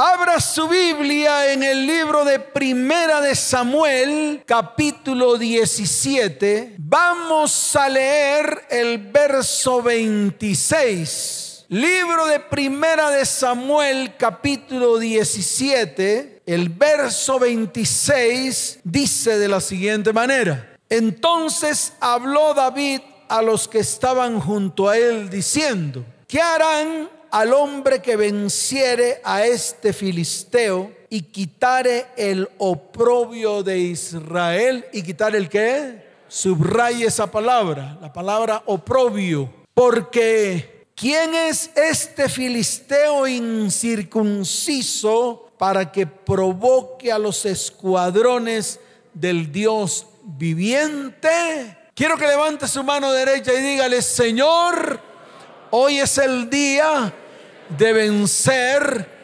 Abra su Biblia en el libro de Primera de Samuel, capítulo 17. Vamos a leer el verso 26. Libro de Primera de Samuel, capítulo 17. El verso 26 dice de la siguiente manera. Entonces habló David a los que estaban junto a él diciendo, ¿qué harán al hombre que venciere a este filisteo y quitare el oprobio de Israel y quitar el qué? Subraye esa palabra, la palabra oprobio, porque ¿quién es este filisteo incircunciso para que provoque a los escuadrones del Dios viviente? Quiero que levante su mano derecha y dígale, Señor, Hoy es el día de vencer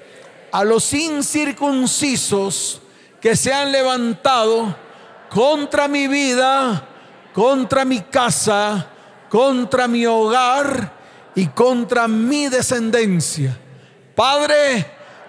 a los incircuncisos que se han levantado contra mi vida, contra mi casa, contra mi hogar y contra mi descendencia. Padre,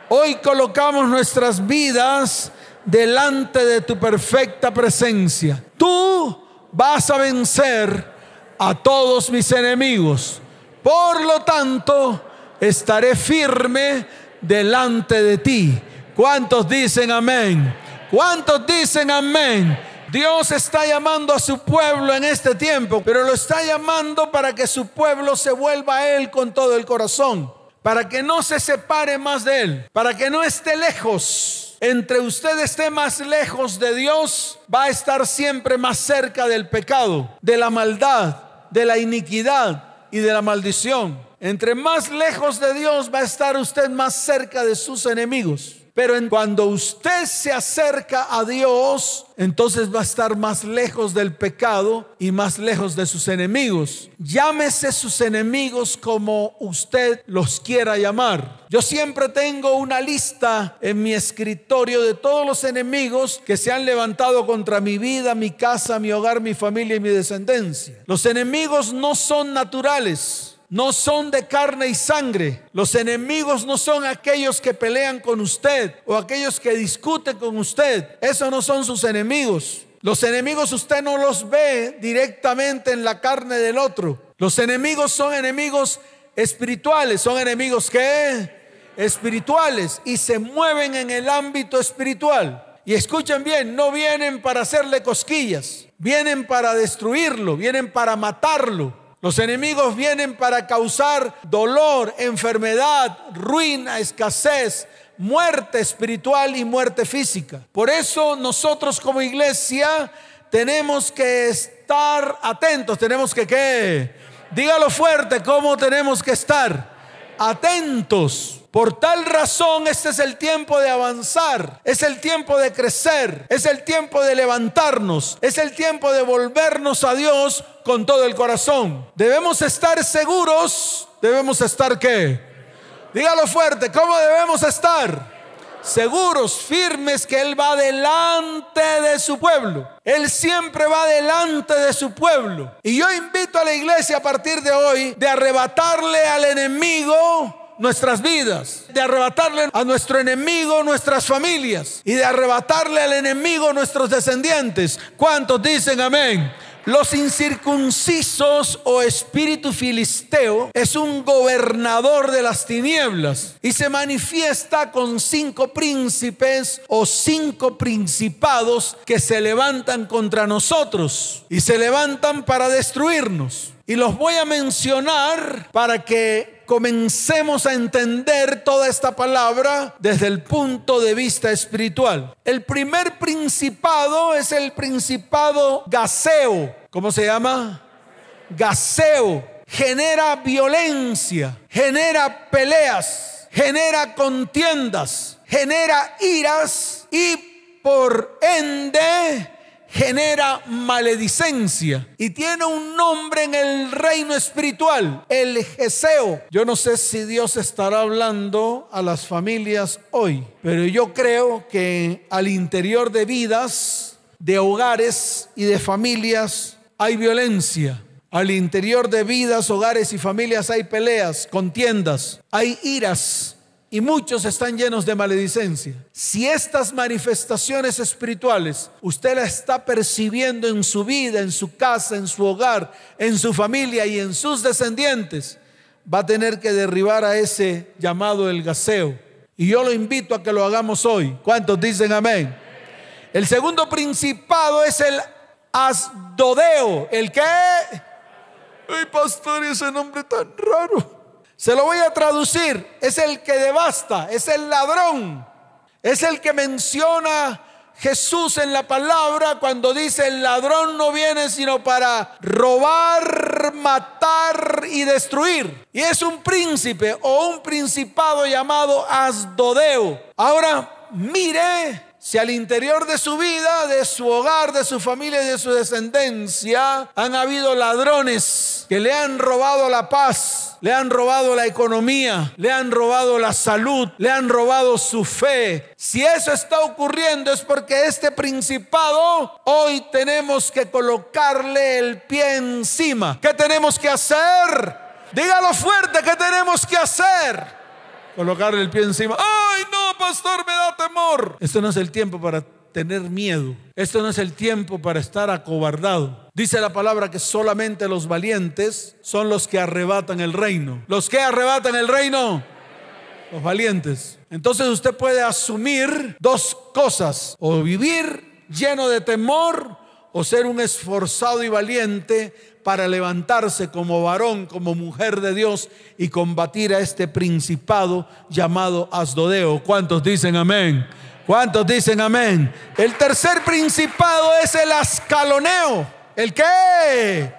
hoy colocamos nuestras vidas delante de tu perfecta presencia. Tú vas a vencer a todos mis enemigos. Por lo tanto, estaré firme delante de ti. ¿Cuántos dicen amén? ¿Cuántos dicen amén? Dios está llamando a su pueblo en este tiempo, pero lo está llamando para que su pueblo se vuelva a Él con todo el corazón, para que no se separe más de Él, para que no esté lejos. Entre usted esté más lejos de Dios, va a estar siempre más cerca del pecado, de la maldad, de la iniquidad, y de la maldición. Entre más lejos de Dios va a estar usted más cerca de sus enemigos. Pero en cuando usted se acerca a Dios, entonces va a estar más lejos del pecado y más lejos de sus enemigos. Llámese sus enemigos como usted los quiera llamar. Yo siempre tengo una lista en mi escritorio de todos los enemigos que se han levantado contra mi vida, mi casa, mi hogar, mi familia y mi descendencia. Los enemigos no son naturales no son de carne y sangre. Los enemigos no son aquellos que pelean con usted o aquellos que discuten con usted. Esos no son sus enemigos. Los enemigos usted no los ve directamente en la carne del otro. Los enemigos son enemigos espirituales. Son enemigos que espirituales y se mueven en el ámbito espiritual. Y escuchen bien, no vienen para hacerle cosquillas, vienen para destruirlo, vienen para matarlo. Los enemigos vienen para causar dolor, enfermedad, ruina, escasez, muerte espiritual y muerte física. Por eso nosotros como iglesia tenemos que estar atentos, tenemos que qué? Dígalo fuerte, ¿cómo tenemos que estar? Atentos por tal razón, este es el tiempo de avanzar, es el tiempo de crecer, es el tiempo de levantarnos, es el tiempo de volvernos a Dios con todo el corazón. Debemos estar seguros, debemos estar qué? Dígalo fuerte, ¿cómo debemos estar? seguros, firmes, que Él va delante de su pueblo. Él siempre va delante de su pueblo. Y yo invito a la iglesia a partir de hoy de arrebatarle al enemigo nuestras vidas, de arrebatarle a nuestro enemigo nuestras familias y de arrebatarle al enemigo nuestros descendientes. ¿Cuántos dicen amén? Los incircuncisos o espíritu filisteo es un gobernador de las tinieblas y se manifiesta con cinco príncipes o cinco principados que se levantan contra nosotros y se levantan para destruirnos. Y los voy a mencionar para que comencemos a entender toda esta palabra desde el punto de vista espiritual. El primer principado es el principado gaseo. ¿Cómo se llama? Gaseo. Genera violencia, genera peleas, genera contiendas, genera iras y por ende genera maledicencia y tiene un nombre en el reino espiritual, el Geseo. Yo no sé si Dios estará hablando a las familias hoy, pero yo creo que al interior de vidas, de hogares y de familias hay violencia. Al interior de vidas, hogares y familias hay peleas, contiendas, hay iras y muchos están llenos de maledicencia. Si estas manifestaciones espirituales usted las está percibiendo en su vida, en su casa, en su hogar, en su familia y en sus descendientes, va a tener que derribar a ese llamado el gaseo. Y yo lo invito a que lo hagamos hoy. ¿Cuántos dicen amén? El segundo principado es el asdodeo. ¿El qué? Ay, pastor, ese nombre tan raro. Se lo voy a traducir. Es el que devasta, es el ladrón. Es el que menciona Jesús en la palabra cuando dice el ladrón no viene sino para robar, matar y destruir. Y es un príncipe o un principado llamado Asdodeo. Ahora mire si al interior de su vida, de su hogar, de su familia y de su descendencia han habido ladrones que le han robado la paz, le han robado la economía, le han robado la salud, le han robado su fe. Si eso está ocurriendo es porque este principado hoy tenemos que colocarle el pie encima. ¿Qué tenemos que hacer? Dígalo fuerte, ¿qué tenemos que hacer? Colocarle el pie encima. ¡Ay, no, pastor, me da temor! Esto no es el tiempo para tener miedo. Esto no es el tiempo para estar acobardado. Dice la palabra que solamente los valientes son los que arrebatan el reino. ¿Los que arrebatan el reino? Los valientes. Entonces usted puede asumir dos cosas. O vivir lleno de temor o ser un esforzado y valiente para levantarse como varón, como mujer de Dios y combatir a este principado llamado Asdodeo. ¿Cuántos dicen amén? ¿Cuántos dicen amén? El tercer principado es el ascaloneo. ¿El qué?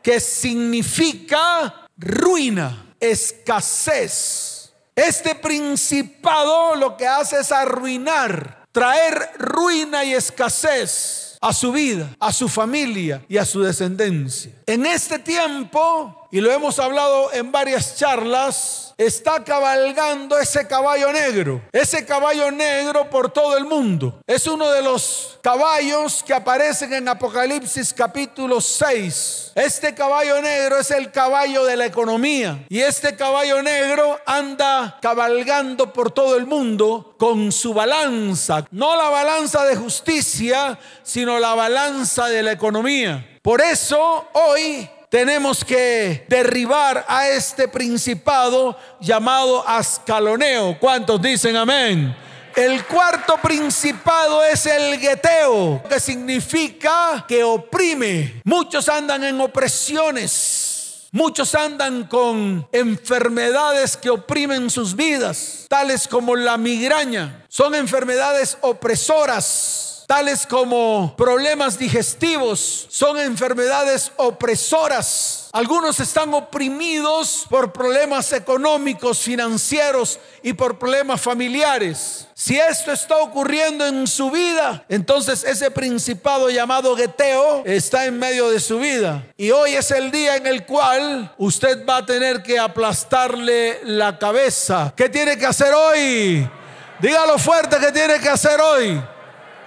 Que significa ruina, escasez. Este principado lo que hace es arruinar, traer ruina y escasez a su vida, a su familia y a su descendencia. En este tiempo, y lo hemos hablado en varias charlas, está cabalgando ese caballo negro. Ese caballo negro por todo el mundo. Es uno de los caballos que aparecen en Apocalipsis capítulo 6. Este caballo negro es el caballo de la economía. Y este caballo negro anda cabalgando por todo el mundo con su balanza. No la balanza de justicia, sino la balanza de la economía. Por eso hoy tenemos que derribar a este principado llamado Ascaloneo. ¿Cuántos dicen amén? El cuarto principado es el gueteo, que significa que oprime. Muchos andan en opresiones. Muchos andan con enfermedades que oprimen sus vidas, tales como la migraña. Son enfermedades opresoras tales como problemas digestivos, son enfermedades opresoras. Algunos están oprimidos por problemas económicos, financieros y por problemas familiares. Si esto está ocurriendo en su vida, entonces ese principado llamado Geteo está en medio de su vida. Y hoy es el día en el cual usted va a tener que aplastarle la cabeza. ¿Qué tiene que hacer hoy? Dígalo fuerte que tiene que hacer hoy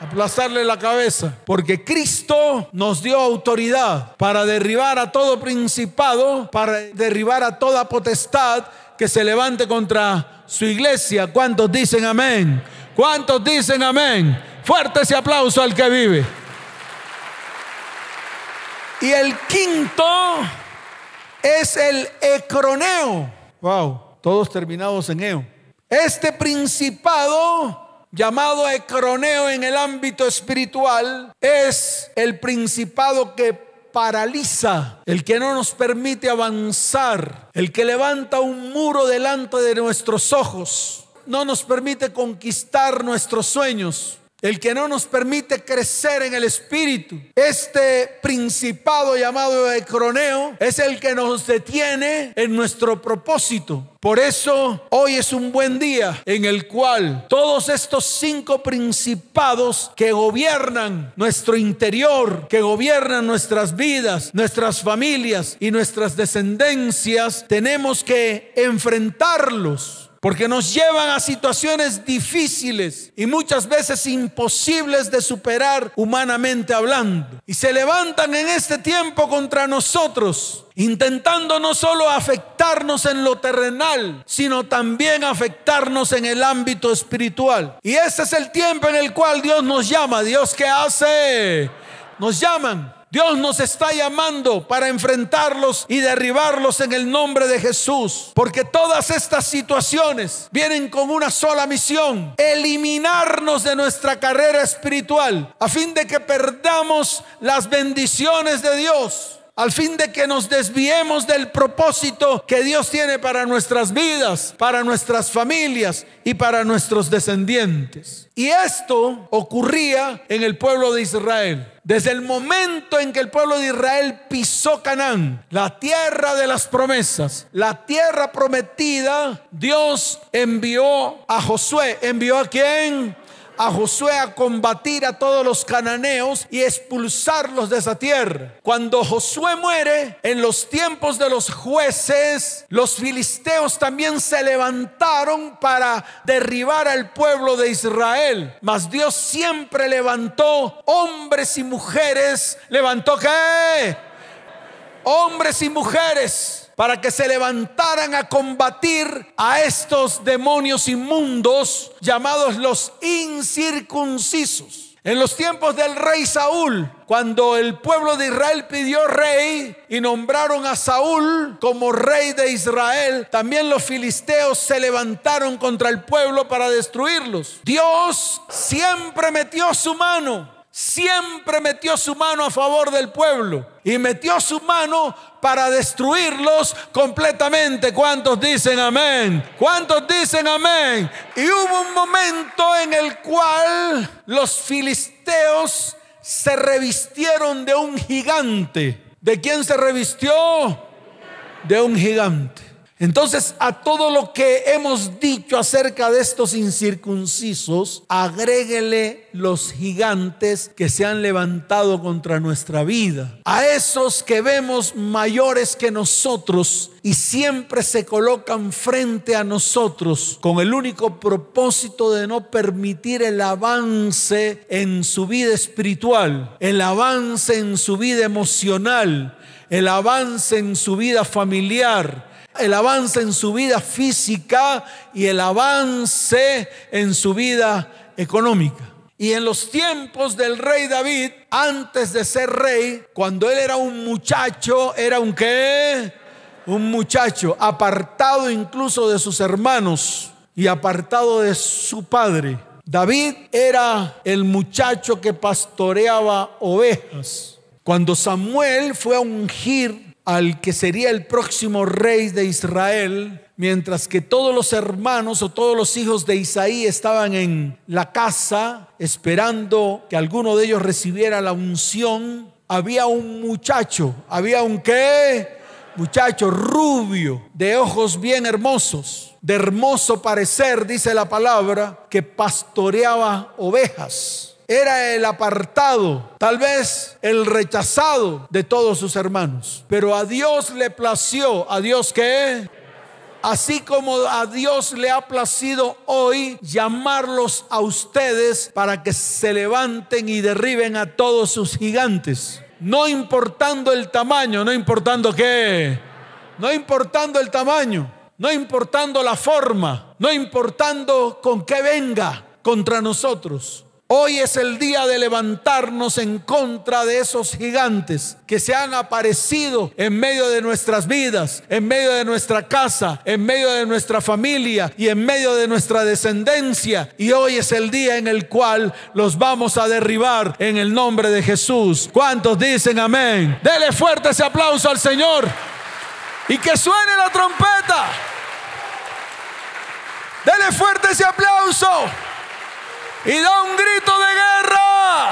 aplastarle la cabeza, porque Cristo nos dio autoridad para derribar a todo principado, para derribar a toda potestad que se levante contra su iglesia. ¿Cuántos dicen amén? ¿Cuántos dicen amén? Fuerte ese aplauso al que vive. Y el quinto es el ecroneo. Wow, todos terminados en eo. Este principado llamado Ecroneo en el ámbito espiritual, es el principado que paraliza, el que no nos permite avanzar, el que levanta un muro delante de nuestros ojos, no nos permite conquistar nuestros sueños, el que no nos permite crecer en el espíritu. Este principado llamado Ecroneo es el que nos detiene en nuestro propósito. Por eso hoy es un buen día en el cual todos estos cinco principados que gobiernan nuestro interior, que gobiernan nuestras vidas, nuestras familias y nuestras descendencias, tenemos que enfrentarlos porque nos llevan a situaciones difíciles y muchas veces imposibles de superar humanamente hablando. Y se levantan en este tiempo contra nosotros, intentando no solo afectarnos en lo terrenal, sino también afectarnos en el ámbito espiritual. Y este es el tiempo en el cual Dios nos llama. Dios que hace, nos llaman Dios nos está llamando para enfrentarlos y derribarlos en el nombre de Jesús. Porque todas estas situaciones vienen con una sola misión. Eliminarnos de nuestra carrera espiritual a fin de que perdamos las bendiciones de Dios al fin de que nos desviemos del propósito que Dios tiene para nuestras vidas, para nuestras familias y para nuestros descendientes. Y esto ocurría en el pueblo de Israel. Desde el momento en que el pueblo de Israel pisó Canaán, la tierra de las promesas, la tierra prometida, Dios envió a Josué. ¿Envió a quién? A Josué a combatir a todos los cananeos y expulsarlos de esa tierra. Cuando Josué muere, en los tiempos de los jueces, los filisteos también se levantaron para derribar al pueblo de Israel. Mas Dios siempre levantó hombres y mujeres. ¿Levantó qué? Hombres y mujeres para que se levantaran a combatir a estos demonios inmundos llamados los incircuncisos. En los tiempos del rey Saúl, cuando el pueblo de Israel pidió rey y nombraron a Saúl como rey de Israel, también los filisteos se levantaron contra el pueblo para destruirlos. Dios siempre metió su mano siempre metió su mano a favor del pueblo y metió su mano para destruirlos completamente. ¿Cuántos dicen amén? ¿Cuántos dicen amén? Y hubo un momento en el cual los filisteos se revistieron de un gigante. ¿De quién se revistió? De un gigante. Entonces, a todo lo que hemos dicho acerca de estos incircuncisos, agréguele los gigantes que se han levantado contra nuestra vida. A esos que vemos mayores que nosotros y siempre se colocan frente a nosotros con el único propósito de no permitir el avance en su vida espiritual, el avance en su vida emocional, el avance en su vida familiar el avance en su vida física y el avance en su vida económica. Y en los tiempos del rey David, antes de ser rey, cuando él era un muchacho, era un qué? Un muchacho apartado incluso de sus hermanos y apartado de su padre. David era el muchacho que pastoreaba ovejas. Cuando Samuel fue a ungir al que sería el próximo rey de Israel, mientras que todos los hermanos o todos los hijos de Isaí estaban en la casa esperando que alguno de ellos recibiera la unción, había un muchacho, había un qué? Muchacho rubio, de ojos bien hermosos, de hermoso parecer, dice la palabra, que pastoreaba ovejas era el apartado, tal vez el rechazado de todos sus hermanos. Pero a Dios le plació, a Dios que así como a Dios le ha placido hoy llamarlos a ustedes para que se levanten y derriben a todos sus gigantes. No importando el tamaño, no importando qué, no importando el tamaño, no importando la forma, no importando con qué venga contra nosotros. Hoy es el día de levantarnos en contra de esos gigantes que se han aparecido en medio de nuestras vidas, en medio de nuestra casa, en medio de nuestra familia y en medio de nuestra descendencia. Y hoy es el día en el cual los vamos a derribar en el nombre de Jesús. ¿Cuántos dicen amén? Dele fuerte ese aplauso al Señor y que suene la trompeta. Dele fuerte ese aplauso y da un grito de guerra.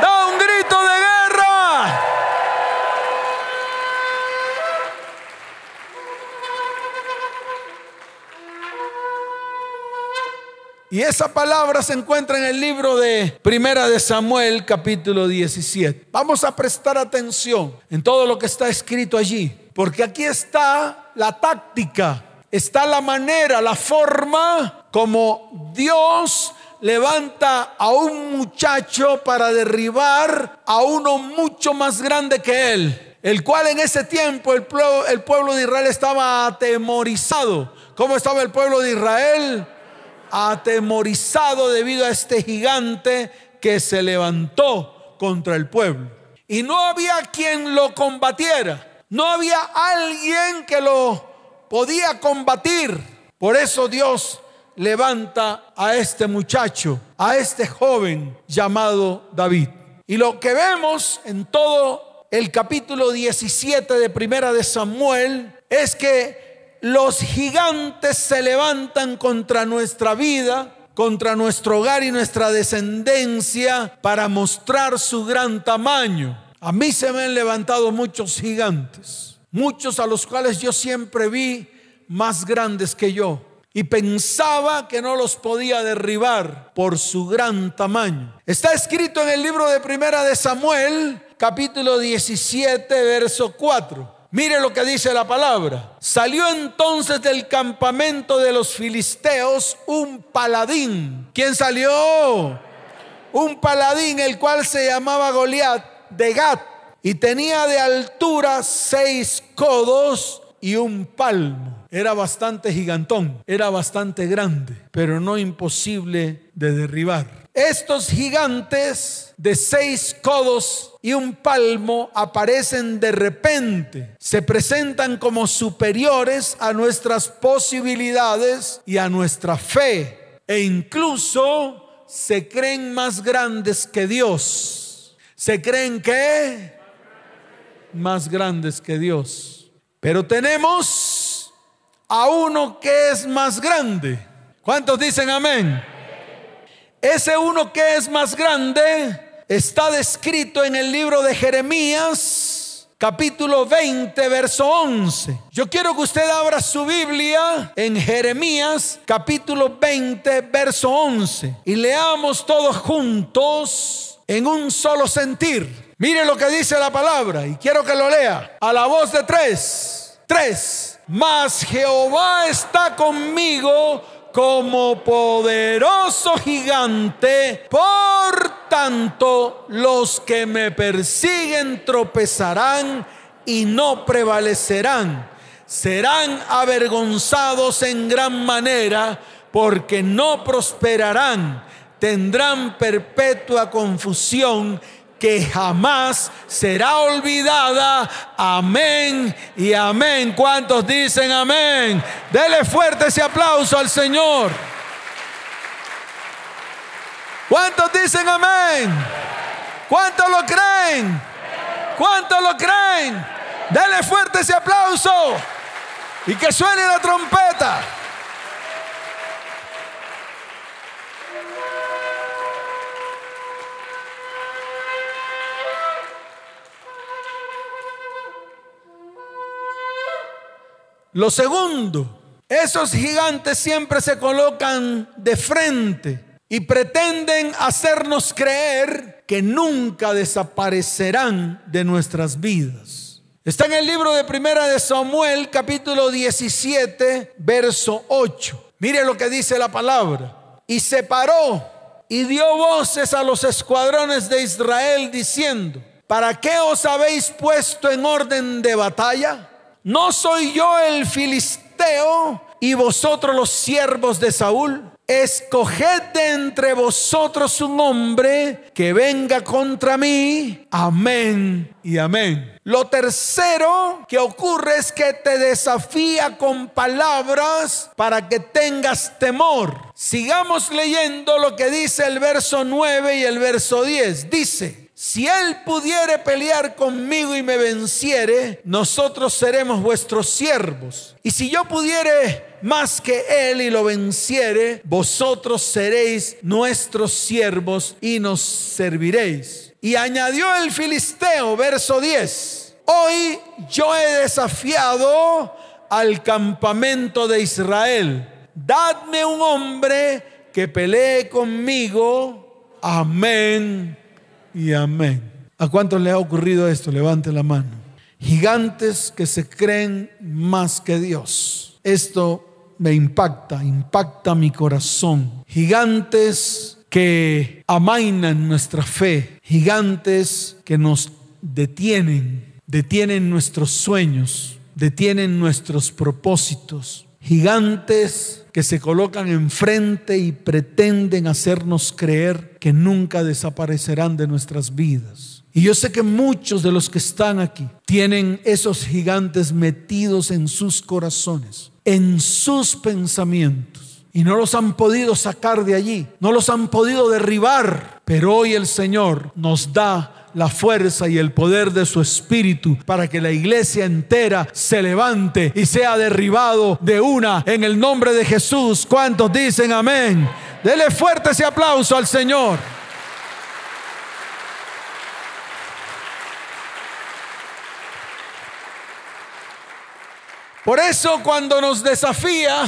Da un grito de guerra. Y esa palabra se encuentra en el libro de Primera de Samuel, capítulo 17. Vamos a prestar atención en todo lo que está escrito allí, porque aquí está la táctica está la manera, la forma como Dios levanta a un muchacho para derribar a uno mucho más grande que él, el cual en ese tiempo el pueblo, el pueblo de Israel estaba atemorizado. ¿Cómo estaba el pueblo de Israel? Atemorizado debido a este gigante que se levantó contra el pueblo. Y no había quien lo combatiera. No había alguien que lo podía combatir. Por eso Dios levanta a este muchacho, a este joven llamado David. Y lo que vemos en todo el capítulo 17 de Primera de Samuel es que los gigantes se levantan contra nuestra vida, contra nuestro hogar y nuestra descendencia para mostrar su gran tamaño. A mí se me han levantado muchos gigantes, muchos a los cuales yo siempre vi más grandes que yo y pensaba que no los podía derribar por su gran tamaño. Está escrito en el libro de Primera de Samuel, capítulo 17, verso 4. Mire lo que dice la palabra. Salió entonces del campamento de los filisteos un paladín. ¿Quién salió? Un paladín, el cual se llamaba Goliat de Gat y tenía de altura seis codos y un palmo. Era bastante gigantón, era bastante grande, pero no imposible de derribar. Estos gigantes de seis codos y un palmo aparecen de repente, se presentan como superiores a nuestras posibilidades y a nuestra fe, e incluso se creen más grandes que Dios. ¿Se creen que? Más grandes que Dios. Pero tenemos a uno que es más grande. ¿Cuántos dicen amén? Ese uno que es más grande está descrito en el libro de Jeremías, capítulo 20, verso 11. Yo quiero que usted abra su Biblia en Jeremías, capítulo 20, verso 11, y leamos todos juntos en un solo sentir. Mire lo que dice la palabra y quiero que lo lea a la voz de tres. Tres. Mas Jehová está conmigo como poderoso gigante. Por tanto, los que me persiguen tropezarán y no prevalecerán. Serán avergonzados en gran manera porque no prosperarán. Tendrán perpetua confusión que jamás será olvidada. Amén y amén. ¿Cuántos dicen amén? Dele fuerte ese aplauso al Señor. ¿Cuántos dicen amén? ¿Cuántos lo creen? ¿Cuántos lo creen? Dele fuerte ese aplauso y que suene la trompeta. Lo segundo, esos gigantes siempre se colocan de frente y pretenden hacernos creer que nunca desaparecerán de nuestras vidas. Está en el libro de Primera de Samuel, capítulo 17, verso 8. Mire lo que dice la palabra. Y se paró y dio voces a los escuadrones de Israel diciendo, ¿para qué os habéis puesto en orden de batalla? ¿No soy yo el filisteo y vosotros los siervos de Saúl? Escoged de entre vosotros un hombre que venga contra mí. Amén y amén. Lo tercero que ocurre es que te desafía con palabras para que tengas temor. Sigamos leyendo lo que dice el verso 9 y el verso 10. Dice, si él pudiere pelear conmigo y me venciere, nosotros seremos vuestros siervos. Y si yo pudiere más que él y lo venciere, vosotros seréis nuestros siervos y nos serviréis. Y añadió el filisteo, verso 10, hoy yo he desafiado al campamento de Israel. Dadme un hombre que pelee conmigo. Amén y amén. ¿A cuántos le ha ocurrido esto? Levante la mano. Gigantes que se creen más que Dios. Esto me impacta, impacta mi corazón. Gigantes que amainan nuestra fe, gigantes que nos detienen, detienen nuestros sueños, detienen nuestros propósitos, gigantes que se colocan enfrente y pretenden hacernos creer que nunca desaparecerán de nuestras vidas. Y yo sé que muchos de los que están aquí tienen esos gigantes metidos en sus corazones, en sus pensamientos. Y no los han podido sacar de allí, no los han podido derribar. Pero hoy el Señor nos da la fuerza y el poder de su espíritu para que la iglesia entera se levante y sea derribado de una en el nombre de Jesús. ¿Cuántos dicen amén? Dele fuerte ese aplauso al Señor. Por eso cuando nos desafía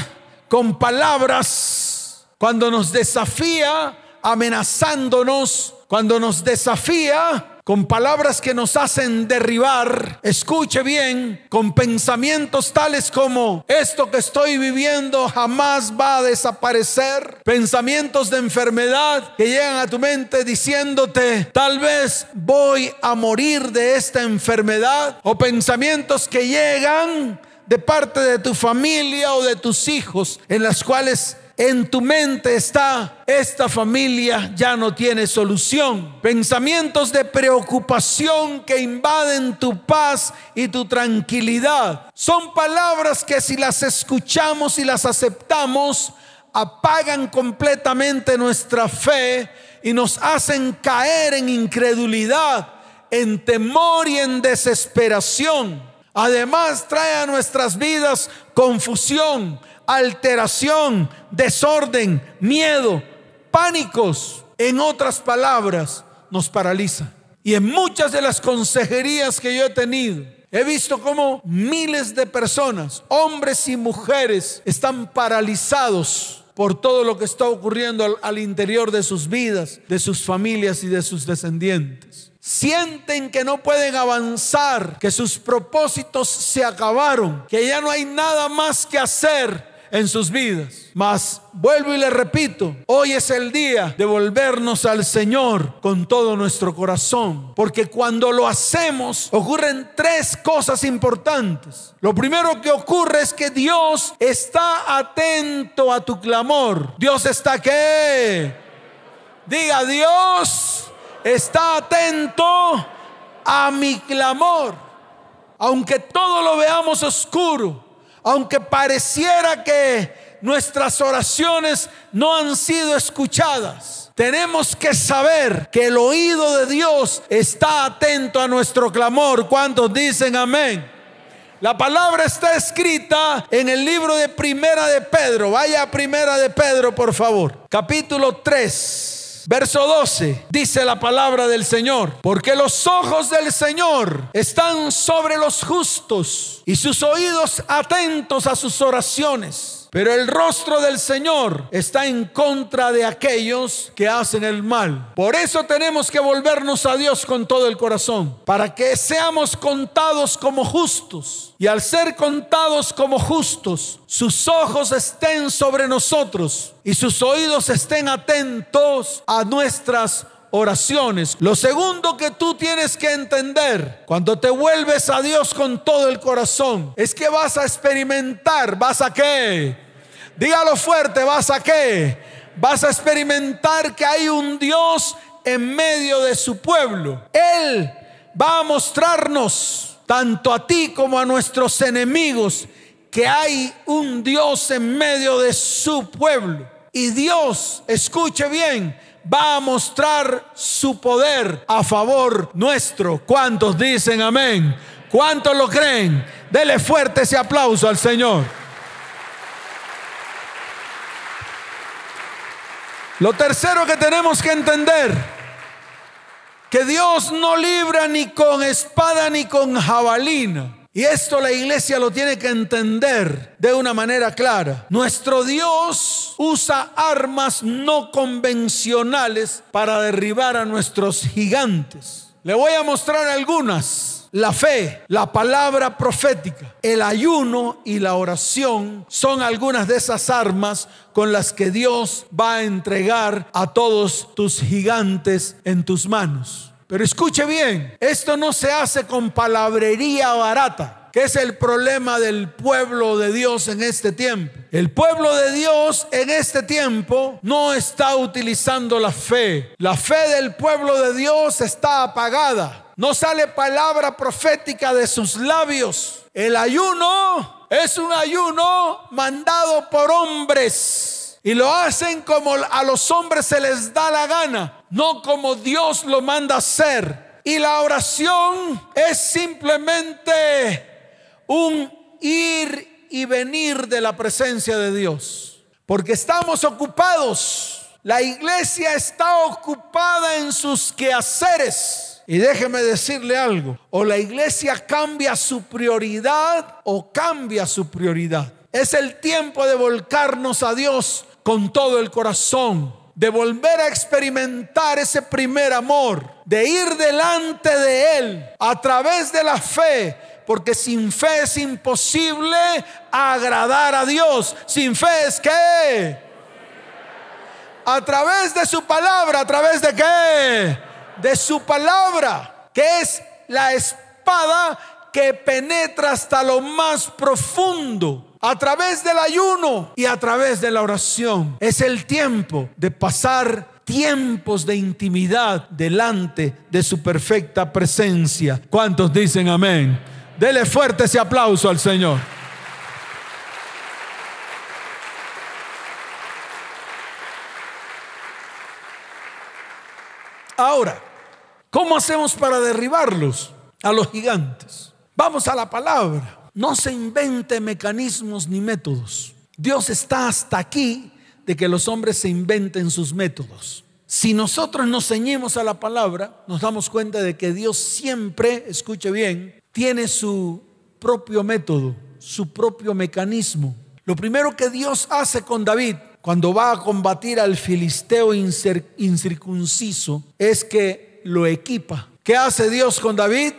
con palabras, cuando nos desafía amenazándonos, cuando nos desafía con palabras que nos hacen derribar, escuche bien, con pensamientos tales como, esto que estoy viviendo jamás va a desaparecer, pensamientos de enfermedad que llegan a tu mente diciéndote, tal vez voy a morir de esta enfermedad, o pensamientos que llegan de parte de tu familia o de tus hijos, en las cuales en tu mente está, esta familia ya no tiene solución. Pensamientos de preocupación que invaden tu paz y tu tranquilidad. Son palabras que si las escuchamos y las aceptamos, apagan completamente nuestra fe y nos hacen caer en incredulidad, en temor y en desesperación. Además trae a nuestras vidas confusión, alteración, desorden, miedo, pánicos. En otras palabras, nos paraliza. Y en muchas de las consejerías que yo he tenido, he visto cómo miles de personas, hombres y mujeres, están paralizados por todo lo que está ocurriendo al, al interior de sus vidas, de sus familias y de sus descendientes sienten que no pueden avanzar, que sus propósitos se acabaron, que ya no hay nada más que hacer en sus vidas. Mas vuelvo y le repito, hoy es el día de volvernos al Señor con todo nuestro corazón, porque cuando lo hacemos ocurren tres cosas importantes. Lo primero que ocurre es que Dios está atento a tu clamor. Dios está qué? Diga Dios está atento a mi clamor. Aunque todo lo veamos oscuro, aunque pareciera que nuestras oraciones no han sido escuchadas, tenemos que saber que el oído de Dios está atento a nuestro clamor. ¿Cuántos dicen amén? La palabra está escrita en el libro de Primera de Pedro. Vaya a Primera de Pedro, por favor. Capítulo 3. Verso 12 dice la palabra del Señor, porque los ojos del Señor están sobre los justos y sus oídos atentos a sus oraciones. Pero el rostro del Señor está en contra de aquellos que hacen el mal. Por eso tenemos que volvernos a Dios con todo el corazón, para que seamos contados como justos. Y al ser contados como justos, sus ojos estén sobre nosotros y sus oídos estén atentos a nuestras oraciones. Lo segundo que tú tienes que entender cuando te vuelves a Dios con todo el corazón es que vas a experimentar, vas a qué? Dígalo fuerte, vas a qué? Vas a experimentar que hay un Dios en medio de su pueblo. Él va a mostrarnos tanto a ti como a nuestros enemigos que hay un Dios en medio de su pueblo. Y Dios, escuche bien, va a mostrar su poder a favor nuestro. ¿Cuántos dicen amén? ¿Cuántos lo creen? Dele fuerte ese aplauso al Señor. Lo tercero que tenemos que entender, que Dios no libra ni con espada ni con jabalina. Y esto la iglesia lo tiene que entender de una manera clara. Nuestro Dios usa armas no convencionales para derribar a nuestros gigantes. Le voy a mostrar algunas la fe, la palabra profética, el ayuno y la oración son algunas de esas armas con las que Dios va a entregar a todos tus gigantes en tus manos. Pero escuche bien, esto no se hace con palabrería barata que es el problema del pueblo de Dios en este tiempo. El pueblo de Dios en este tiempo no está utilizando la fe. La fe del pueblo de Dios está apagada. No sale palabra profética de sus labios. El ayuno es un ayuno mandado por hombres. Y lo hacen como a los hombres se les da la gana, no como Dios lo manda hacer. Y la oración es simplemente un ir y venir de la presencia de Dios. Porque estamos ocupados. La iglesia está ocupada en sus quehaceres y déjeme decirle algo, o la iglesia cambia su prioridad o cambia su prioridad. Es el tiempo de volcarnos a Dios con todo el corazón, de volver a experimentar ese primer amor, de ir delante de Él a través de la fe, porque sin fe es imposible agradar a Dios. Sin fe es que a través de su palabra, a través de qué? de su palabra, que es la espada que penetra hasta lo más profundo a través del ayuno y a través de la oración. Es el tiempo de pasar tiempos de intimidad delante de su perfecta presencia. ¿Cuántos dicen amén? Dele fuerte ese aplauso al Señor. Ahora, ¿Cómo hacemos para derribarlos a los gigantes? Vamos a la palabra. No se invente mecanismos ni métodos. Dios está hasta aquí de que los hombres se inventen sus métodos. Si nosotros nos ceñimos a la palabra, nos damos cuenta de que Dios siempre, escuche bien, tiene su propio método, su propio mecanismo. Lo primero que Dios hace con David cuando va a combatir al filisteo incircunciso es que lo equipa. ¿Qué hace Dios con David?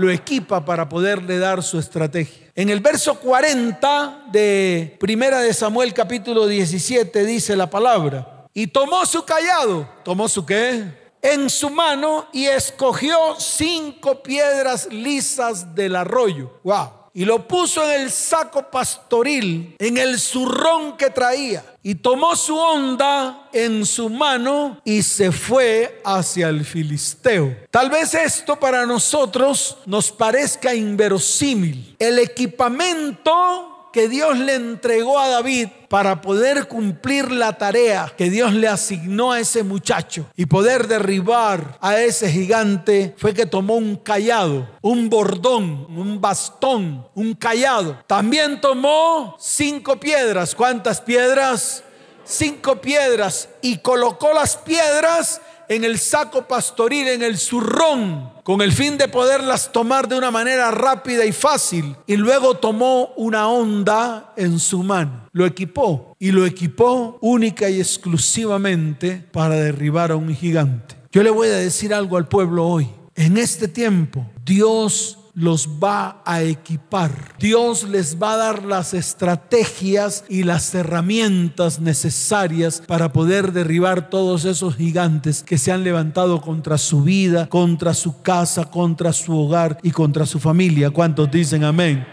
Lo equipa para poderle dar su estrategia. En el verso 40 de Primera de Samuel capítulo 17 dice la palabra, y tomó su callado, tomó su qué? En su mano y escogió cinco piedras lisas del arroyo. Wow y lo puso en el saco pastoril, en el zurrón que traía, y tomó su onda en su mano y se fue hacia el filisteo. Tal vez esto para nosotros nos parezca inverosímil. El equipamiento que Dios le entregó a David para poder cumplir la tarea que Dios le asignó a ese muchacho y poder derribar a ese gigante fue que tomó un callado, un bordón, un bastón, un callado. También tomó cinco piedras. ¿Cuántas piedras? Cinco piedras y colocó las piedras en el saco pastoril, en el zurrón, con el fin de poderlas tomar de una manera rápida y fácil. Y luego tomó una onda en su mano, lo equipó y lo equipó única y exclusivamente para derribar a un gigante. Yo le voy a decir algo al pueblo hoy. En este tiempo, Dios los va a equipar. Dios les va a dar las estrategias y las herramientas necesarias para poder derribar todos esos gigantes que se han levantado contra su vida, contra su casa, contra su hogar y contra su familia. ¿Cuántos dicen amén?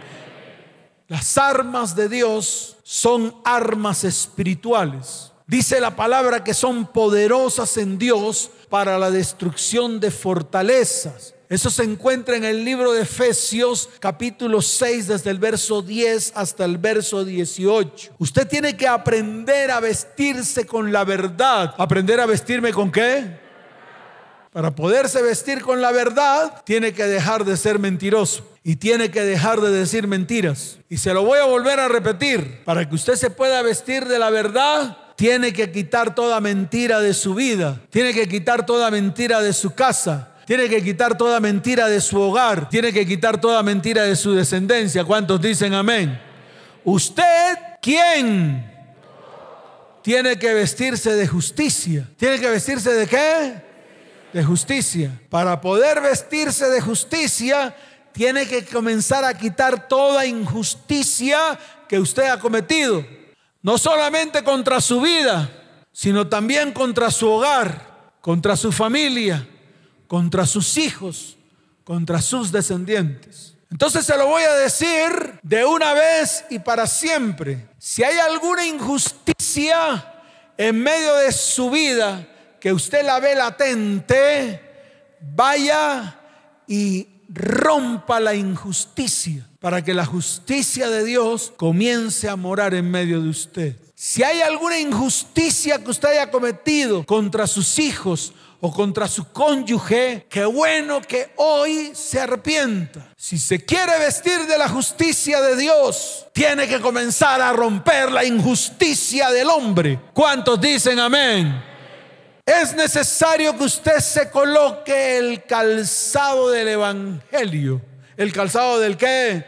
Las armas de Dios son armas espirituales. Dice la palabra que son poderosas en Dios para la destrucción de fortalezas. Eso se encuentra en el libro de Efesios capítulo 6 desde el verso 10 hasta el verso 18. Usted tiene que aprender a vestirse con la verdad. ¿Aprender a vestirme con qué? Para poderse vestir con la verdad, tiene que dejar de ser mentiroso y tiene que dejar de decir mentiras. Y se lo voy a volver a repetir. Para que usted se pueda vestir de la verdad, tiene que quitar toda mentira de su vida, tiene que quitar toda mentira de su casa, tiene que quitar toda mentira de su hogar. Tiene que quitar toda mentira de su descendencia. ¿Cuántos dicen amén? Usted, ¿quién? Tiene que vestirse de justicia. ¿Tiene que vestirse de qué? De justicia. Para poder vestirse de justicia, tiene que comenzar a quitar toda injusticia que usted ha cometido. No solamente contra su vida, sino también contra su hogar, contra su familia, contra sus hijos, contra sus descendientes. Entonces se lo voy a decir de una vez y para siempre. Si hay alguna injusticia en medio de su vida que usted la ve latente, vaya y rompa la injusticia para que la justicia de Dios comience a morar en medio de usted. Si hay alguna injusticia que usted haya cometido contra sus hijos o contra su cónyuge, qué bueno que hoy se arrepienta. Si se quiere vestir de la justicia de Dios, tiene que comenzar a romper la injusticia del hombre. ¿Cuántos dicen amén? Es necesario que usted se coloque el calzado del Evangelio. ¿El calzado del qué?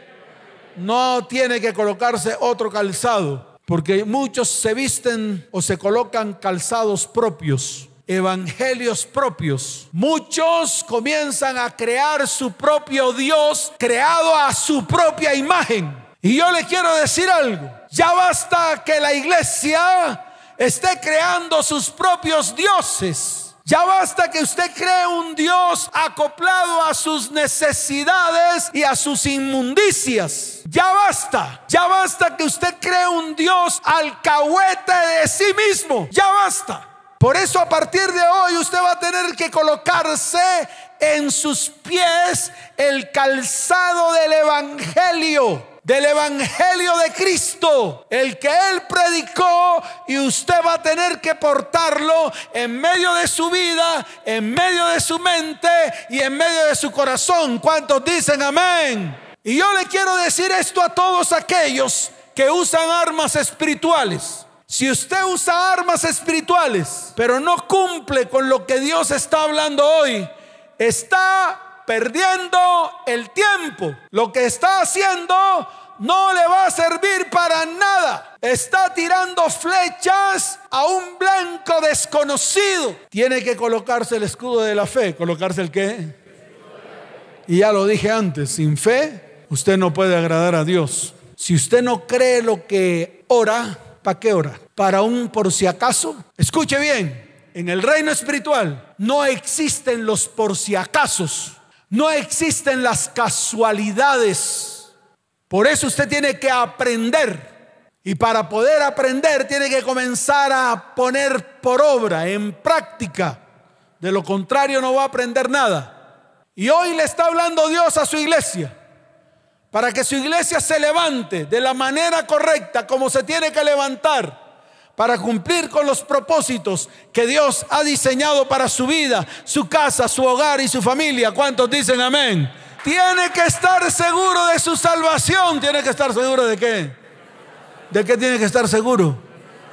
No tiene que colocarse otro calzado, porque muchos se visten o se colocan calzados propios evangelios propios. Muchos comienzan a crear su propio Dios creado a su propia imagen. Y yo le quiero decir algo. Ya basta que la iglesia esté creando sus propios dioses. Ya basta que usted cree un Dios acoplado a sus necesidades y a sus inmundicias. Ya basta. Ya basta que usted cree un Dios alcahuete de sí mismo. Ya basta. Por eso a partir de hoy usted va a tener que colocarse en sus pies el calzado del Evangelio del Evangelio de Cristo, el que Él predicó y usted va a tener que portarlo en medio de su vida, en medio de su mente y en medio de su corazón. ¿Cuántos dicen amén? Y yo le quiero decir esto a todos aquellos que usan armas espirituales. Si usted usa armas espirituales, pero no cumple con lo que Dios está hablando hoy, está perdiendo el tiempo. Lo que está haciendo no le va a servir para nada. Está tirando flechas a un blanco desconocido. Tiene que colocarse el escudo de la fe. ¿Colocarse el qué? Y ya lo dije antes, sin fe usted no puede agradar a Dios. Si usted no cree lo que ora, ¿Para qué hora? Para un por si acaso. Escuche bien, en el reino espiritual no existen los por si acasos, no existen las casualidades. Por eso usted tiene que aprender. Y para poder aprender tiene que comenzar a poner por obra, en práctica. De lo contrario no va a aprender nada. Y hoy le está hablando Dios a su iglesia para que su iglesia se levante de la manera correcta como se tiene que levantar para cumplir con los propósitos que Dios ha diseñado para su vida, su casa, su hogar y su familia. ¿Cuántos dicen amén? Tiene que estar seguro de su salvación. Tiene que estar seguro de qué? ¿De qué tiene que estar seguro?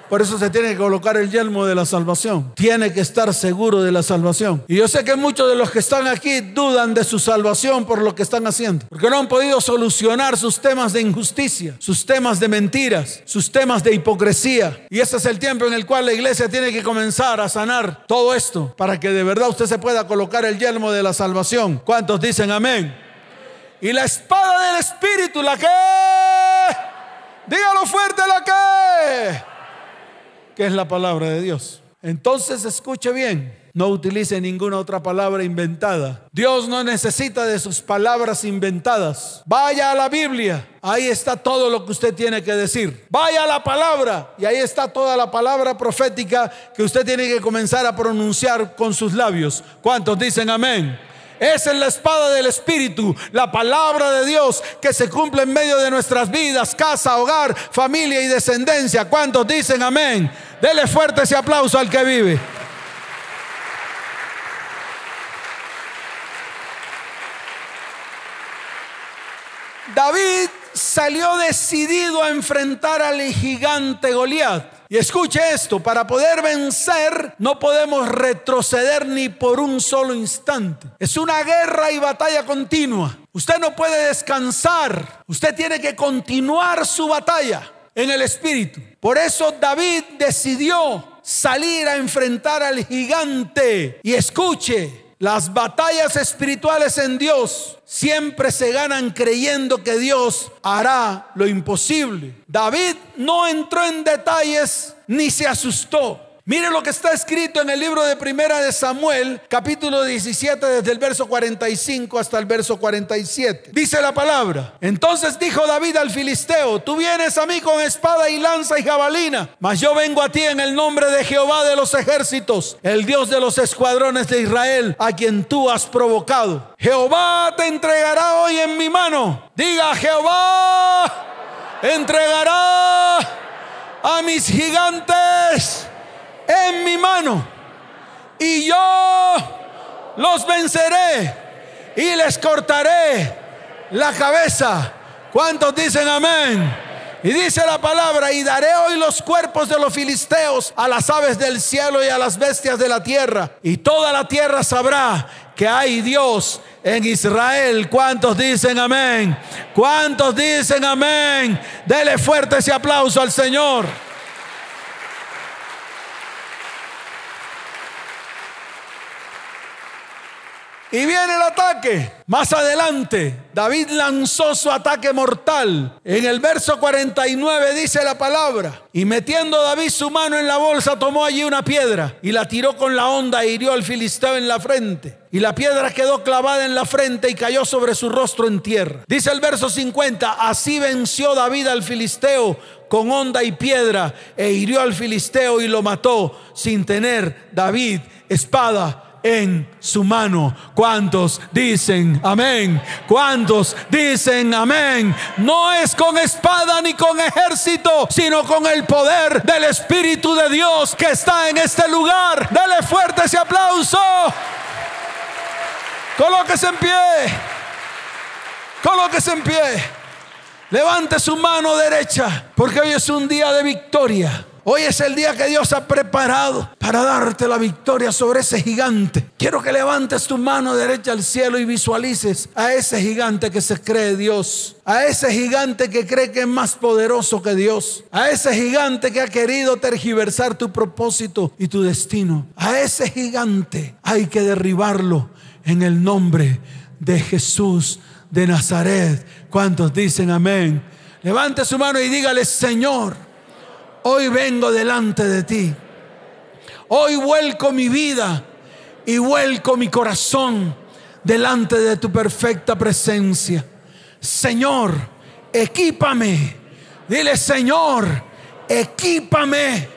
Por eso se tiene que colocar el yelmo de la salvación. Tiene que estar seguro de la salvación. Y yo sé que muchos de los que están aquí dudan de su salvación por lo que están haciendo. Porque no han podido solucionar sus temas de injusticia, sus temas de mentiras, sus temas de hipocresía. Y ese es el tiempo en el cual la iglesia tiene que comenzar a sanar todo esto para que de verdad usted se pueda colocar el yelmo de la salvación. ¿Cuántos dicen amén? Y la espada del Espíritu, la que... Dígalo fuerte, la que que es la palabra de Dios. Entonces escuche bien, no utilice ninguna otra palabra inventada. Dios no necesita de sus palabras inventadas. Vaya a la Biblia, ahí está todo lo que usted tiene que decir. Vaya a la palabra y ahí está toda la palabra profética que usted tiene que comenzar a pronunciar con sus labios. ¿Cuántos dicen amén? Esa es la espada del Espíritu, la palabra de Dios que se cumple en medio de nuestras vidas, casa, hogar, familia y descendencia. ¿Cuántos dicen amén? Dele fuerte ese aplauso al que vive. David salió decidido a enfrentar al gigante Goliat. Y escuche esto, para poder vencer no podemos retroceder ni por un solo instante. Es una guerra y batalla continua. Usted no puede descansar. Usted tiene que continuar su batalla en el espíritu. Por eso David decidió salir a enfrentar al gigante. Y escuche, Las batallas espirituales en Dios siempre se ganan creyendo que Dios hará lo imposible. David no entró en detalles ni se asustó. Mire lo que está escrito en el libro de Primera de Samuel, capítulo 17, desde el verso 45 hasta el verso 47. Dice la palabra. Entonces dijo David al filisteo, tú vienes a mí con espada y lanza y jabalina, mas yo vengo a ti en el nombre de Jehová de los ejércitos, el Dios de los escuadrones de Israel, a quien tú has provocado. Jehová te entregará hoy en mi mano. Diga, Jehová entregará a mis gigantes en mi mano y yo los venceré y les cortaré la cabeza. ¿Cuántos dicen amén? Y dice la palabra, y daré hoy los cuerpos de los filisteos a las aves del cielo y a las bestias de la tierra. Y toda la tierra sabrá que hay Dios en Israel. ¿Cuántos dicen amén? ¿Cuántos dicen amén? Dele fuerte ese aplauso al Señor. Y viene el ataque. Más adelante, David lanzó su ataque mortal. En el verso 49 dice la palabra. Y metiendo David su mano en la bolsa, tomó allí una piedra y la tiró con la onda e hirió al filisteo en la frente. Y la piedra quedó clavada en la frente y cayó sobre su rostro en tierra. Dice el verso 50, así venció David al filisteo con onda y piedra e hirió al filisteo y lo mató sin tener David espada en su mano. ¿Cuántos dicen amén? ¿Cuántos dicen amén? No es con espada ni con ejército, sino con el poder del Espíritu de Dios que está en este lugar. Dale fuerte ese aplauso. Colóquese en pie. Colóquese en pie. Levante su mano derecha, porque hoy es un día de victoria. Hoy es el día que Dios ha preparado para darte la victoria sobre ese gigante. Quiero que levantes tu mano derecha al cielo y visualices a ese gigante que se cree Dios. A ese gigante que cree que es más poderoso que Dios. A ese gigante que ha querido tergiversar tu propósito y tu destino. A ese gigante hay que derribarlo en el nombre de Jesús de Nazaret. ¿Cuántos dicen amén? Levante su mano y dígale, Señor Hoy vengo delante de ti. Hoy vuelco mi vida y vuelco mi corazón delante de tu perfecta presencia. Señor, equípame. Dile, Señor, equípame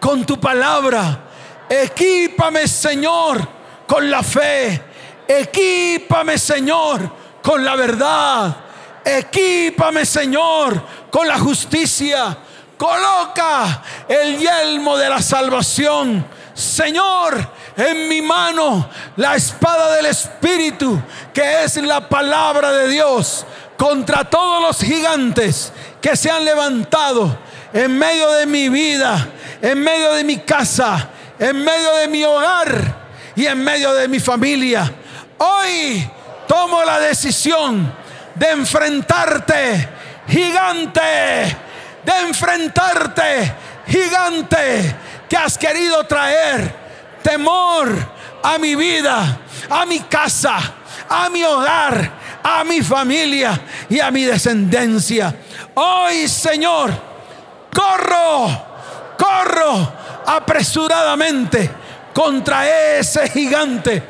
con tu palabra. Equípame, Señor, con la fe. Equípame, Señor, con la verdad. Equípame, Señor, con la justicia. Coloca el yelmo de la salvación. Señor, en mi mano la espada del Espíritu, que es la palabra de Dios, contra todos los gigantes que se han levantado en medio de mi vida, en medio de mi casa, en medio de mi hogar y en medio de mi familia. Hoy tomo la decisión de enfrentarte, gigante de enfrentarte, gigante, que has querido traer temor a mi vida, a mi casa, a mi hogar, a mi familia y a mi descendencia. Hoy, Señor, corro, corro apresuradamente contra ese gigante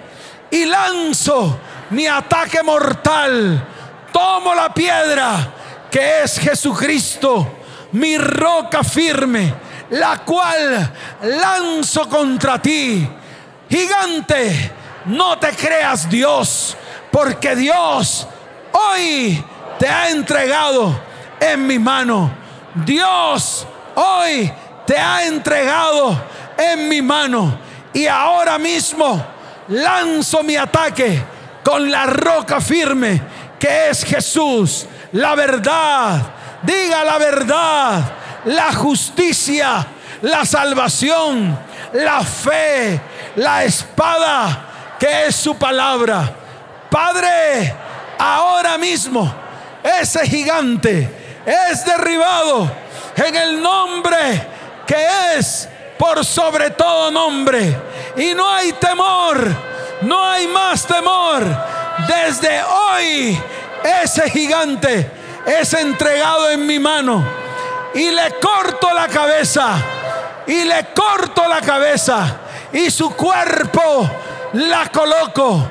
y lanzo mi ataque mortal. Tomo la piedra que es Jesucristo mi roca firme, la cual lanzo contra ti. Gigante, no te creas Dios, porque Dios hoy te ha entregado en mi mano. Dios hoy te ha entregado en mi mano. Y ahora mismo lanzo mi ataque con la roca firme que es Jesús, la verdad, diga la verdad, la justicia, la salvación, la fe, la espada que es su palabra. Padre, ahora mismo ese gigante es derribado en el nombre que es por sobre todo nombre. Y no hay temor No hay más temor. Desde hoy ese gigante es entregado en mi mano y le corto la cabeza y le corto la cabeza y su cuerpo la coloco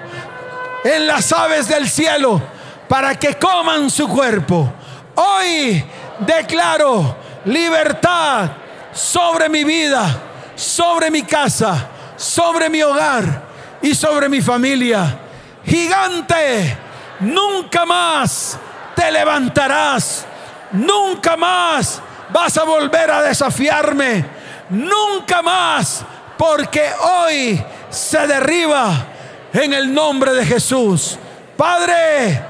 en las aves del cielo para que coman su cuerpo. Hoy declaro libertad sobre mi vida, sobre mi casa, sobre mi hogar y sobre mi familia. Gigante, nunca más te levantarás, nunca más vas a volver a desafiarme, nunca más, porque hoy se derriba en el nombre de Jesús. Padre,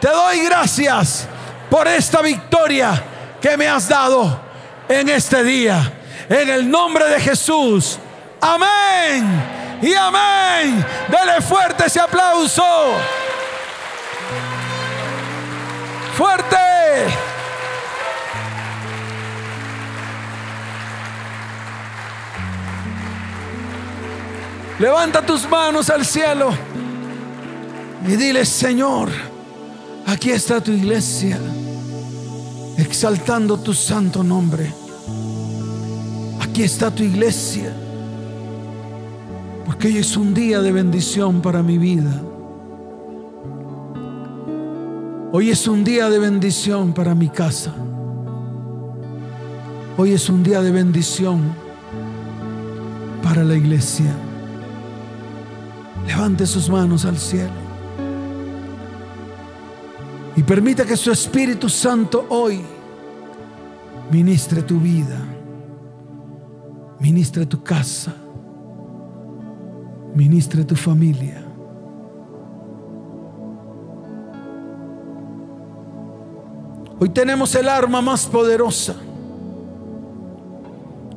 te doy gracias por esta victoria que me has dado en este día. En el nombre de Jesús. Amén. Y amén. Dele fuerte ese aplauso. Fuerte. Levanta tus manos al cielo y dile, Señor, aquí está tu iglesia, exaltando tu santo nombre. Aquí está tu iglesia, porque hoy es un día de bendición para mi vida. Hoy es un día de bendición para mi casa. Hoy es un día de bendición para la iglesia. Levante sus manos al cielo. Y permita que su Espíritu Santo hoy ministre tu vida, ministre tu casa, ministre tu familia. Hoy tenemos el arma más poderosa,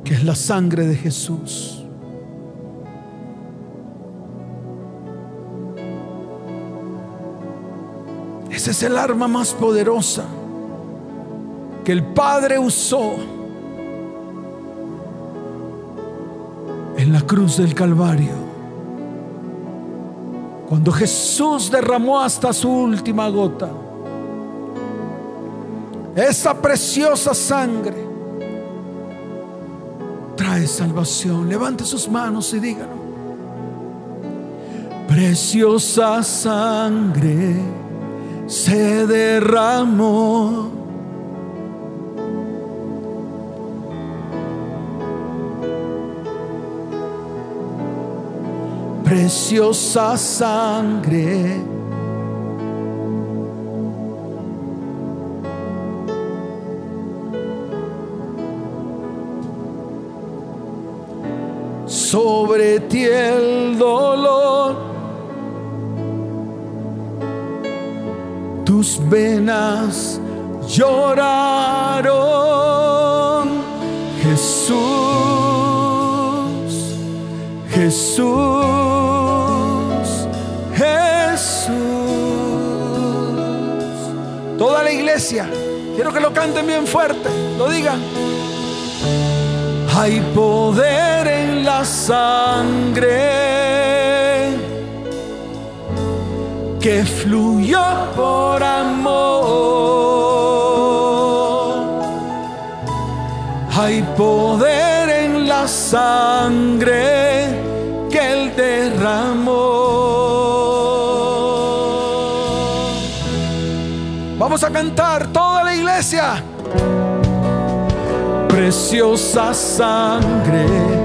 que es la sangre de Jesús. Ese es el arma más poderosa que el Padre usó en la cruz del Calvario. Cuando Jesús derramó hasta su última gota, esa preciosa sangre trae salvación. Levante sus manos y díganlo. Preciosa sangre se derramó. Preciosa sangre. Sobre ti el dolor tus venas lloraron. Jesús, Jesús, Jesús. Toda la iglesia, quiero que lo canten bien fuerte, lo digan. Hay poder sangre que fluyó por amor. Hay poder en la sangre que Él derramó. Vamos a cantar toda la iglesia. Preciosa sangre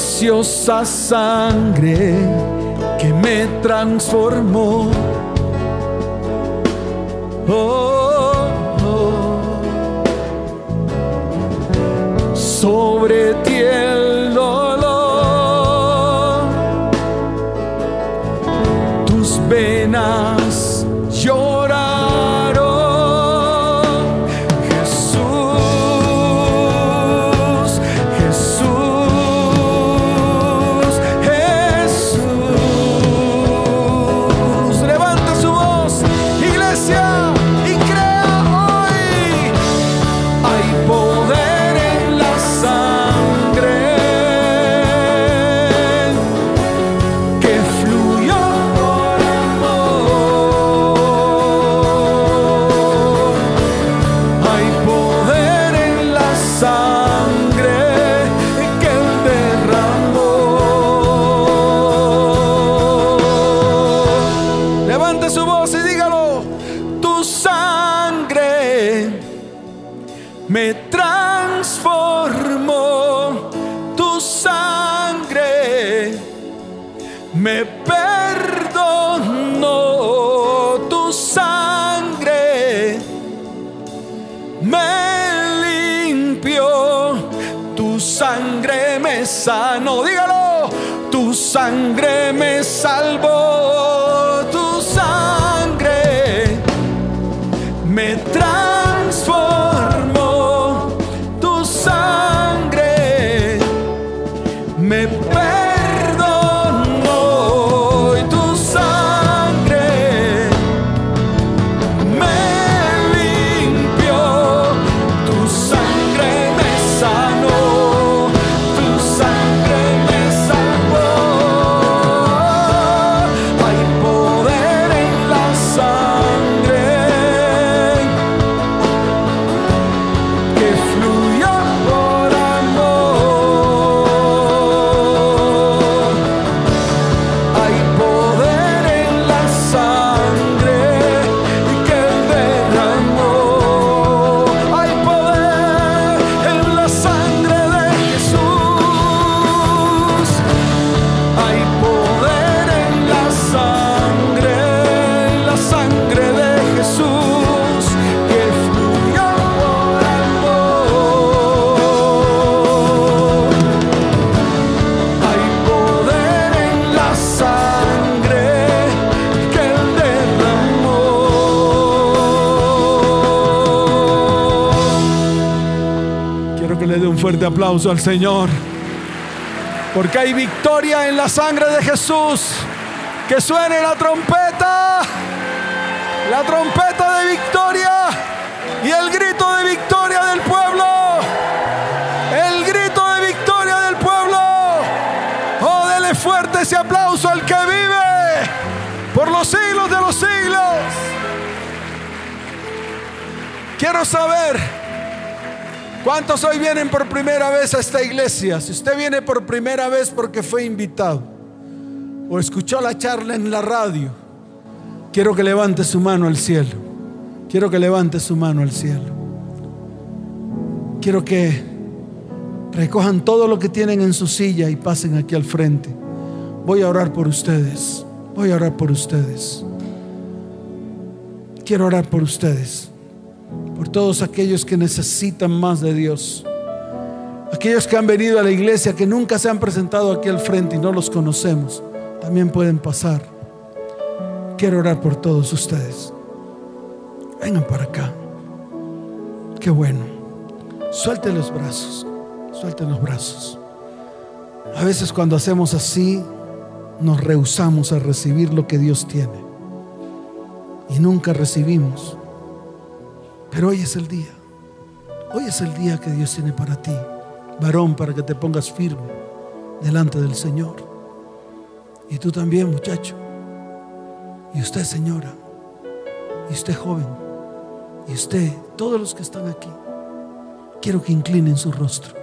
preciosa sangre que me transformó. Oh, oh. Sobre ti aplauso al Señor. Porque hay victoria en la sangre de Jesús. Que suene la trompeta. La trompeta de victoria. Y el grito de victoria del pueblo. El grito de victoria del pueblo. Oh, dele fuerte ese aplauso al que vive por los siglos de los siglos. Quiero saber ¿Cuántos hoy vienen por primera vez a esta iglesia? Si usted viene por primera vez porque fue invitado o escuchó la charla en la radio, quiero que levante su mano al cielo. Quiero que levante su mano al cielo. Quiero que recojan todo lo que tienen en su silla y pasen aquí al frente. Voy a orar por ustedes. Voy a orar por ustedes. Quiero orar por ustedes por todos aquellos que necesitan más de Dios. Aquellos que han venido a la iglesia, que nunca se han presentado aquí al frente y no los conocemos, también pueden pasar. Quiero orar por todos ustedes. Vengan para acá. Qué bueno. Suelten los brazos. Suelten los brazos. A veces cuando hacemos así, nos rehusamos a recibir lo que Dios tiene. Y nunca recibimos. Pero hoy es el día. Hoy es el día que Dios tiene para ti. Varón, para que te pongas firme delante del Señor. Y tú también, muchacho. Y usted, señora. Y usted, joven. Y usted, todos los que están aquí. Quiero que inclinen su rostro.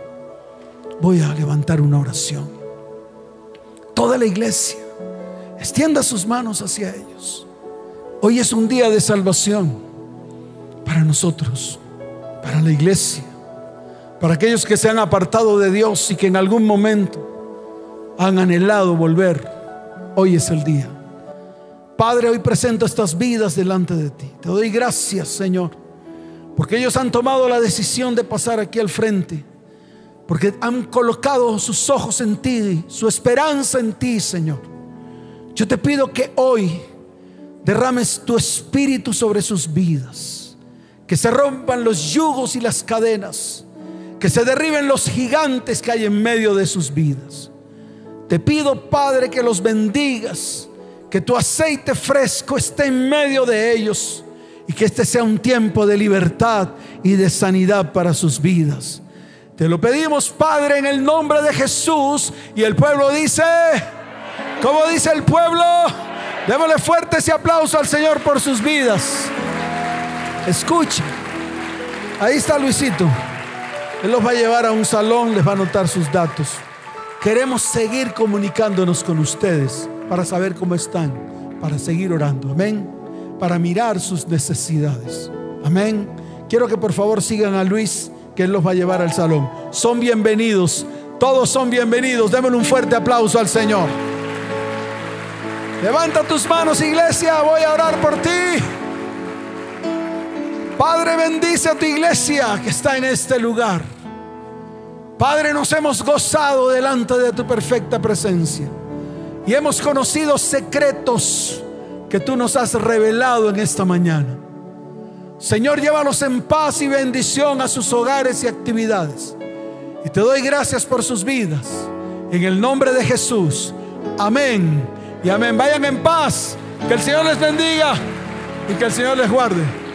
Voy a levantar una oración. Toda la iglesia, extienda sus manos hacia ellos. Hoy es un día de salvación para nosotros, para la iglesia, para aquellos que se han apartado de Dios y que en algún momento han anhelado volver. Hoy es el día. Padre, hoy presento estas vidas delante de ti. Te doy gracias, Señor, porque ellos han tomado la decisión de pasar aquí al frente, porque han colocado sus ojos en ti, su esperanza en ti, Señor. Yo te pido que hoy derrames tu espíritu sobre sus vidas, que se rompan los yugos y las cadenas, que se derriben los gigantes que hay en medio de sus vidas. Te pido, Padre, que los bendigas, que tu aceite fresco esté en medio de ellos y que este sea un tiempo de libertad y de sanidad para sus vidas. Te lo pedimos, Padre, en el nombre de Jesús. Y el pueblo dice, ¿cómo dice el pueblo? Démosle fuerte ese aplauso al Señor por sus vidas. Escuche, ahí está Luisito. Él los va a llevar a un salón, les va a anotar sus datos. Queremos seguir comunicándonos con ustedes para saber cómo están, para seguir orando. Amén. para mirar sus necesidades. Amén. Quiero que por favor sigan a Luis, que él los va a llevar al salón. Son bienvenidos. Todos son bienvenidos. Démosle un fuerte aplauso al Señor. Levanta tus manos, iglesia. Voy a orar por ti. Padre, bendice a tu iglesia que está en este lugar. Padre, nos hemos gozado delante de tu perfecta presencia y hemos conocido secretos que tú nos has revelado en esta mañana. Señor, llévalos en paz y bendición a sus hogares y actividades. Y te doy gracias por sus vidas. En el nombre de Jesús. Amén. Y amén. Vayan en paz. Que el Señor les bendiga y que el Señor les guarde.